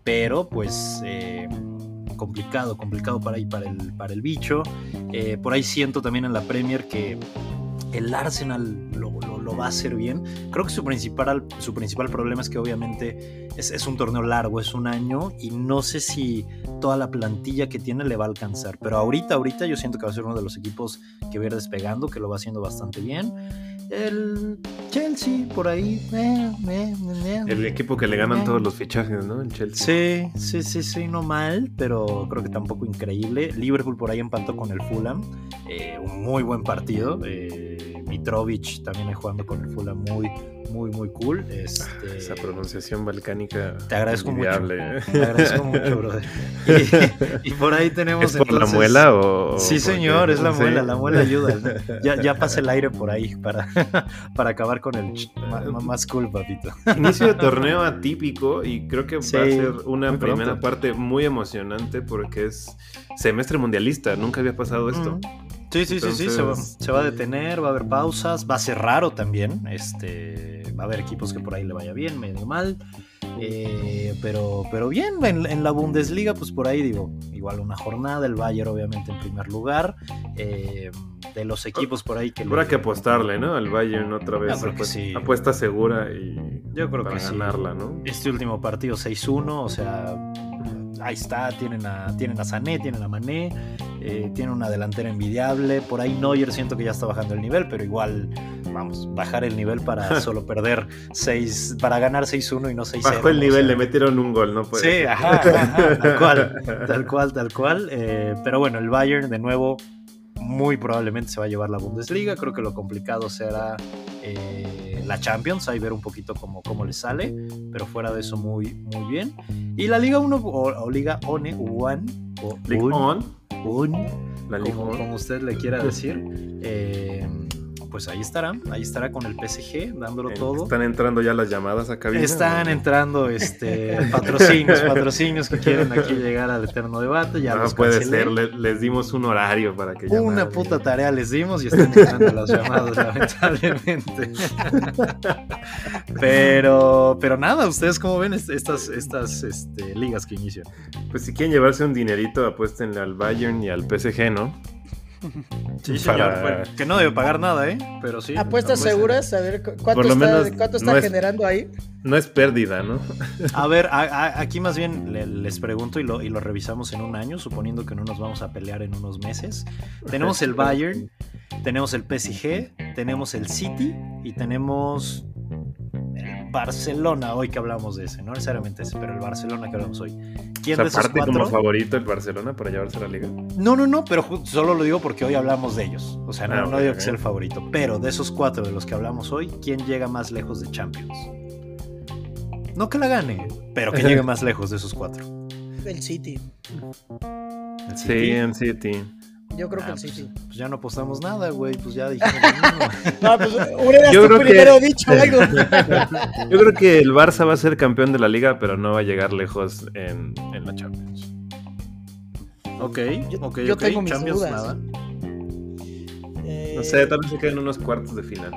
pero pues... Eh, complicado, complicado para ahí para el, para el bicho. Eh, por ahí siento también en la Premier que el Arsenal lo, va a hacer bien. Creo que su principal, su principal problema es que obviamente es, un torneo largo, es un año y no sé si toda la plantilla que tiene le va a alcanzar. Pero ahorita, ahorita yo siento que va a ser uno de los equipos que va a ir despegando, que lo va haciendo bastante bien. El Chelsea, por ahí. Eh, eh, eh, el equipo que le ganan todos los fichajes, ¿no? El Chelsea. Sí, sí, sí, sí, no mal, pero creo que tampoco increíble. Liverpool por ahí empató con el Fulham. un muy buen partido. Mitrovic también jugando con el Fulham muy, muy, muy cool. Este, Esa pronunciación balcánica. Te agradezco mucho. Te agradezco mucho, brother. Y, por ahí tenemos. ¿Es por la muela o.? Sí, señor, es la muela. La muela ayuda. Ya, ya pasa el aire por ahí para, para acabar con el más cool, papito. Inicio de torneo atípico y creo que va a ser una primera parte muy emocionante porque es semestre mundialista. Nunca había pasado esto. Sí, sí, sí, sí, se va, a detener, va a haber pausas, va a ser raro también, este, va a haber equipos que por ahí le vaya bien, medio mal, eh, pero, pero bien, en, la Bundesliga, pues por ahí digo, igual una jornada, el Bayern obviamente en primer lugar, eh, de los equipos por ahí que... Habrá que apostarle, ¿no? Al Bayern otra vez, apuesta segura y Yo creo para que ganarla, ¿no? Este último partido 6-1, o sea ahí está, tienen a, tienen a Sané, tienen a Mané, eh, tienen una delantera envidiable. Por ahí Neuer siento que ya está bajando el nivel, pero igual, vamos, bajar el nivel para solo perder 6, para ganar 6-1 y no 6-0. Bajó el nivel, le metieron un gol, no puede Sí, ajá, tal cual, tal cual, tal cual. Eh, pero bueno, el Bayern de nuevo muy probablemente se va a llevar la Bundesliga. Creo que lo complicado será eh, la Champions, ahí ver un poquito cómo, cómo le sale, pero fuera de eso muy, muy bien. Y la Liga 1 o, Liga One, One, o Liga Un, la Liga como, como, usted le quiera decir. Eh, pues ahí estará, ahí estará con el PSG, dándolo todo. Están entrando ya las llamadas a cabina. Están entrando este, patrocinios, patrocinios que quieren aquí llegar al eterno debate. Ya no puede ser, les dimos un horario para que Una puta tarea les dimos y están entrando las llamadas, lamentablemente. pero, pero nada, ¿ustedes cómo ven estas, estas este, ligas que inician? Pues si quieren llevarse un dinerito, apuéstenle al Bayern y al PSG, ¿no? Sí, señor. que no debe pagar nada, ¿eh? Pero sí. Apuestas seguras, a ver cuánto está, cuánto está generando ahí. No es pérdida, ¿no? a ver, aquí más bien les pregunto y lo, y lo revisamos en un año, suponiendo que no nos vamos a pelear en unos meses. Tenemos el Bayern, tenemos el PSG, tenemos el City y tenemos Barcelona, hoy que hablamos de ese, no necesariamente ese, pero el Barcelona que hablamos hoy. ¿Quién de esos cuatro? como favorito el Barcelona para llevarse a la liga? No, no, no, pero solo lo digo porque hoy hablamos de ellos. O sea, no, ah, digo que sea el favorito, pero de esos cuatro de los que hablamos hoy, ¿quién llega más lejos de Champions? No que la gane, pero que llegue más lejos de esos cuatro. El City. ¿El City? Sí, en City. Yo creo que pues, sí. Pues ya no apostamos nada, güey. Pues ya dijimos no, pues hubieras yo creo primero dicho algo. yo creo que el Barça va a ser campeón de la liga, pero no va a llegar lejos en, en la Champions. Ok, ok, yo tengo mis Champions dudas. nada. No sé, tal vez se queden unos cuartos de final.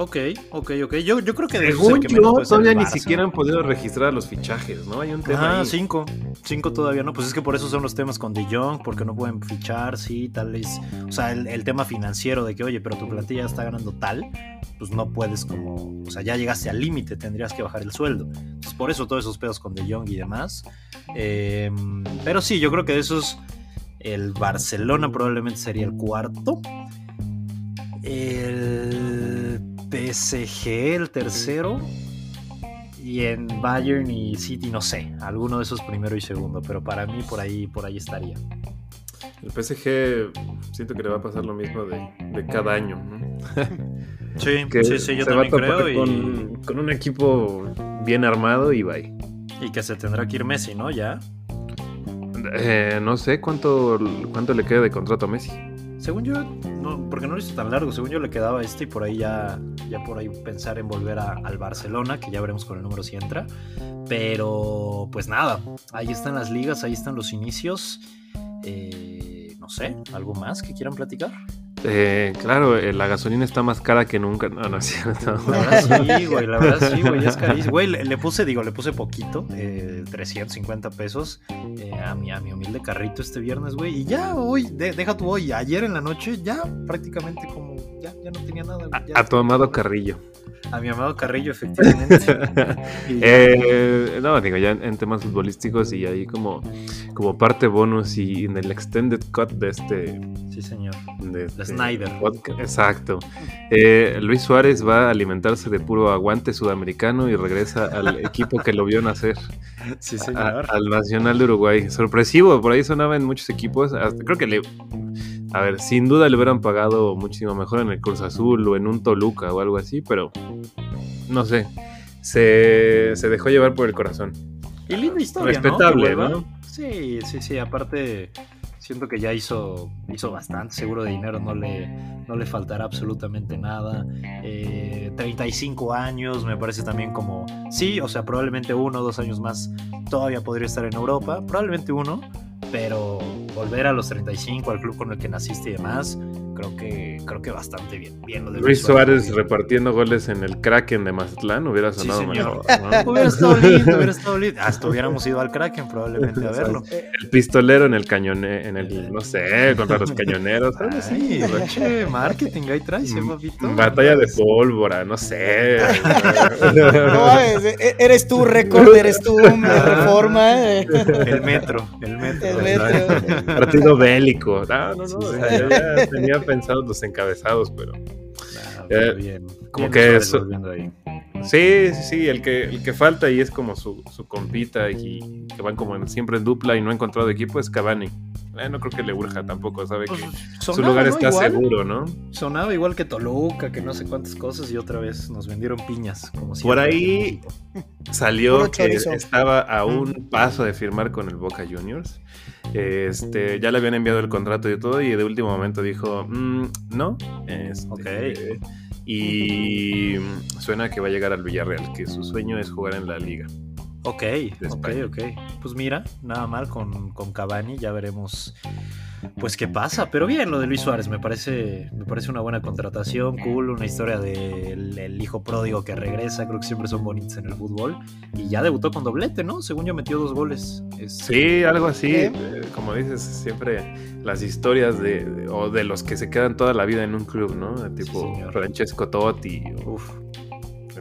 Ok, ok, ok. Yo, yo creo que de Según que yo, todavía ni siquiera han podido registrar los fichajes, ¿no? Hay un tema. Ah, cinco. Cinco todavía no. Pues es que por eso son los temas con De Jong, porque no pueden fichar, sí, tal vez. O sea, el, tema financiero de que, oye, pero tu plantilla está ganando tal, pues no puedes como. O sea, ya llegaste al límite, tendrías que bajar el sueldo. Entonces, por eso todos esos pedos con De Jong y demás. Em, pero sí, yo creo que de esos. El Barcelona probablemente sería el cuarto. El PSG el tercero. Y en Bayern y City, no sé, alguno de esos primero y segundo, pero para mí por ahí, por ahí estaría. El PSG siento que le va a pasar lo mismo de, cada año, sí, sí, sí, yo también creo. Con, con, un equipo bien armado y bye. Y que se tendrá que ir Messi, ¿no? Ya. Eh, no sé cuánto, cuánto le queda de contrato a Messi. Según yo, porque no lo hizo tan largo, según yo le quedaba este y por ahí ya, ya por ahí pensar en volver al Barcelona, que ya veremos con el número si entra. Pero pues nada, ahí están las ligas, ahí están los inicios. Eh, no sé, ¿algo más que quieran platicar? Eh, claro, eh, la gasolina está más cara que nunca. No, no es cierto. sí, güey, la verdad sí, güey, es carísimo. Güey, le, puse, digo, le puse poquito, eh, 350 pesos eh, a, mi, a mi humilde carrito este viernes, güey. Y ya hoy, deja tu hoy, ayer en la noche, ya prácticamente como, ya, ya no tenía nada. a, tu amado Carrillo. A mi amado Carrillo, efectivamente. eh, no, digo, ya en, temas futbolísticos y ahí como, como parte bonus y en el extended cut de este. Sí, señor. De, este Snyder. Exacto. Eh, Luis Suárez va a alimentarse de puro aguante sudamericano y regresa al equipo que lo vio nacer. Sí, señor. al Nacional de Uruguay. Sorpresivo, por ahí sonaba en muchos equipos. creo que le a ver, sin duda le hubieran pagado muchísimo mejor en el Cruz Azul o en un Toluca o algo así, pero no sé. Se, dejó llevar por el corazón. Y linda historia. Respetable, ¿no? Sí, sí, sí. Aparte, siento que ya hizo, hizo bastante. Seguro de dinero no le, no le faltará absolutamente nada. 35 eh, años, me parece también como. Sí, o sea, probablemente uno o dos años más todavía podría estar en Europa. Probablemente uno pero volver a los 35 al club con el que naciste y demás, creo que creo que bastante bien. bien lo de Luis Suárez, repartiendo goles en el Kraken de Mazatlán hubiera sonado mejor. hubiera estado lindo, hubiera estado lindo. Hasta hubiéramos ido al Kraken probablemente a verlo. El pistolero en el cañone, en el, no sé, contra los cañoneros. sí, marketing ahí traes, ¿eh, papito. Batalla de pólvora, no sé. no, e, eres tú, récord, eres tú, reforma. El metro, el metro. El metro. Partido bélico. No, no, no. ya tenía pensado los encabezados, pero. Eh, bien. Como que eso. Sí, sí, sí, el que, el que falta y es como su, su compita y que van como siempre en dupla y no ha encontrado equipo es Cavani. Eh, no creo que le urja tampoco, sabe pues, que su lugar está seguro, ¿no? Sonaba igual que Toluca, que no sé cuántas cosas y otra vez nos vendieron piñas. Como Por ahí salió que estaba a un paso de firmar con el Boca Juniors este, ya le habían enviado el contrato y todo, y de último momento dijo, "Mm, no. Este, Ok. Y suena que va a llegar al Villarreal, que su sueño es jugar en la liga. Ok, ok, ok. Pues mira, nada mal con, con Cavani, ya veremos pues qué pasa. Pero bien lo de Luis Suárez, me parece, me parece una buena contratación, cool, una historia del el hijo pródigo que regresa, creo que siempre son bonitos en el fútbol. Y ya debutó con doblete, ¿no? Según yo metió dos goles. Es- Sí, algo así. ¿Eh? Como dices, siempre las historias de, de- o de los que se quedan toda la vida en un club, ¿no? De tipo. Francesco Totti. o- Uf,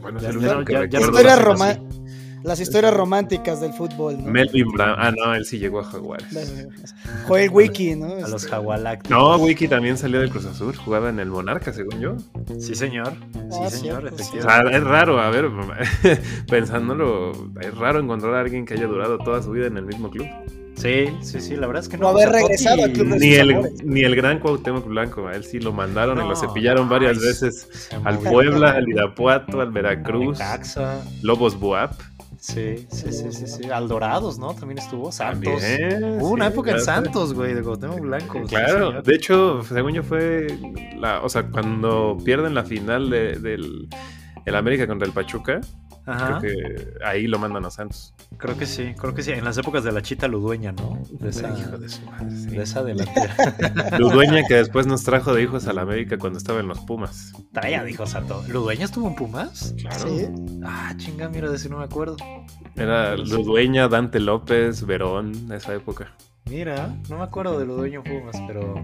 bueno, es Ya- el ya- único que ya- ya recuerdo. Las historias románticas del fútbol, ¿no? Melvin Brown. Ah, no, él sí llegó a Jaguares. Joel Wiki, ¿no? a los Este, Jagualácticos. No, Wiki también salió del Cruz Azul, jugaba en el Monarca, según yo. Sí, señor. Sí, Ah, señor, cierto, sí. O efectivamente. sea, es raro, a ver, pensándolo, es raro encontrar a alguien que haya durado toda su vida en el mismo club. Sí, sí, sí, la verdad es que no. No haber regresado al club de Ni el, amores. ni el gran Cuauhtémoc Blanco, a él sí lo mandaron y No, lo cepillaron varias ay, veces al. Puebla, al Irapuato, al Veracruz. Lobos Buap. Sí, sí, sí, sí, sí. Al Dorados, ¿no? También estuvo Santos. También, Hubo una sí, época en. Santos, güey, de Cuauhtémoc Blanco. Claro, de hecho, según yo fue la, o sea, cuando pierden la final de- del el América contra el Pachuca, Ajá. creo que ahí lo mandan a Santos. Creo que sí, creo que sí. En las épocas de la chita Ludueña, ¿no? De esa, Hijo de su madre, sí. de esa delantera. Ludueña que después nos trajo de hijos al América cuando estaba en los Pumas. Traía, dijo Santo. ¿Ludueña estuvo en Pumas? Claro. Sí. Ah, chinga, mira, de ese no me acuerdo. Era Ludueña, Dante López, Verón, esa época. Mira, no me acuerdo de Ludueño en Pumas, pero.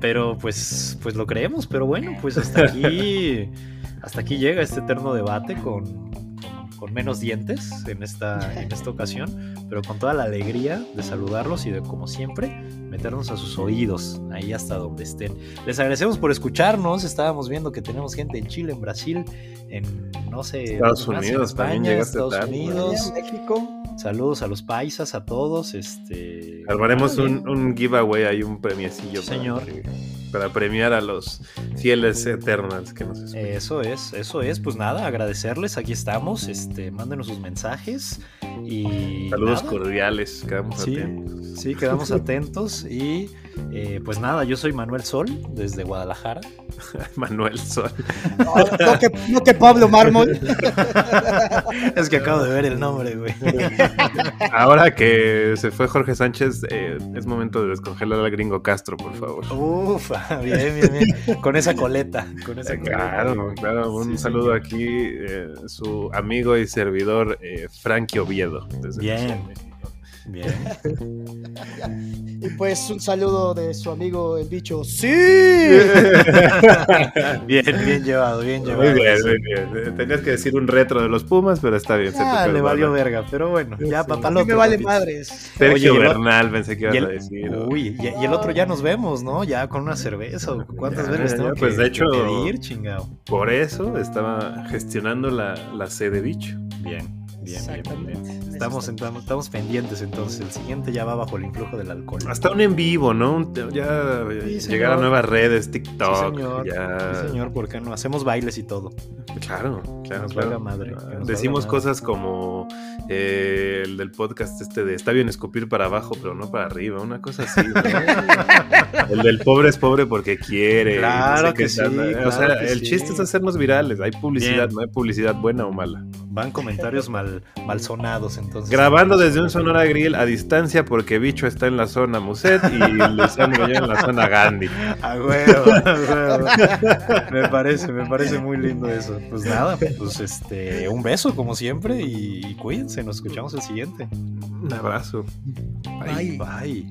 Pero pues, pues lo creemos, pero bueno, pues hasta aquí. hasta aquí llega este eterno debate con, con, con menos dientes en esta, en esta ocasión, pero con toda la alegría de saludarlos y de, como siempre, meternos a sus oídos, ahí hasta donde estén. Les agradecemos por escucharnos. Estábamos viendo que tenemos gente en Chile, en Brasil, en no sé, Estados más, en Unidos, también España, llegaste Estados tarde. Unidos. México. Saludos a los paisas, a todos. Este. Armaremos un, un giveaway ahí, un premiecillo. Sí, para señor. que- Para, premiar a los fieles eternals que nos escuchan. Eso es, eso es. Pues nada, agradecerles. Aquí estamos. Este, mándenos sus mensajes. Y. Saludos nada, cordiales, quedamos Sí. atentos. Sí, quedamos atentos. Y eh, pues nada, yo soy Manuel Sol, desde Guadalajara. Manuel Sol. No, no que, no que Pablo Mármol. Es que acabo de ver el nombre, güey. Ahora que se fue Jorge Sánchez, eh, es momento de descongelar al gringo Castro, por favor. Uf, bien, bien, bien. Con esa coleta. Con esa Eh, coleta. Claro, claro. Un Sí, saludo señor. aquí, eh, su amigo y servidor eh, Frankie Oviedo. desde Bien. De. Bien. Y pues un saludo de su amigo el bicho. ¡Sí! Bien, bien llevado, bien llevado. Muy bien, muy bien. Eh, Tenías que decir un retro de los Pumas, pero está bien. Ah, le valió verga, pero bueno, ya Sí. papá A mí me vale madres. Sergio Oye, y el- Bernal, pensé que ibas el, a decir. uy, y, y el otro ya nos vemos, ¿no? Ya con una cerveza. ¿o ¿Cuántas Ya, veces tengo ya, pues, que, de hecho- que pedir, chingado? Por eso estaba gestionando la, la sede bicho. Bien, bien, bien, bien, Exactamente. bien. Estamos, estamos, estamos pendientes entonces. El siguiente ya va bajo el influjo del alcohol. Hasta un en vivo, ¿no? Ya Sí, señor. llegar a nuevas redes, TikTok. Sí, señor. Ya... Sí, señor, ¿por qué no? Hacemos bailes y todo. Claro, claro, nos claro. valga madre, que nos Decimos valga madre. cosas como eh, el del podcast este de está bien escupir para abajo, pero no para arriba, una cosa así. ¿no? el del pobre es pobre porque quiere. Claro no sé qué que sí, claro o sea, que el sí. chiste es hacernos virales. Hay publicidad, Bien. no hay publicidad buena o mala. Van comentarios mal, mal sonados entonces. Grabando desde un Sonora Grill a distancia porque Bicho está en la zona Muset y Luciano y yo en la zona Gandhi. A huevo, a huevo. Me parece, me parece muy lindo eso. Pues nada, pues este, un beso como siempre y, y cuídense, nos escuchamos el siguiente. Un abrazo. Bye. Bye.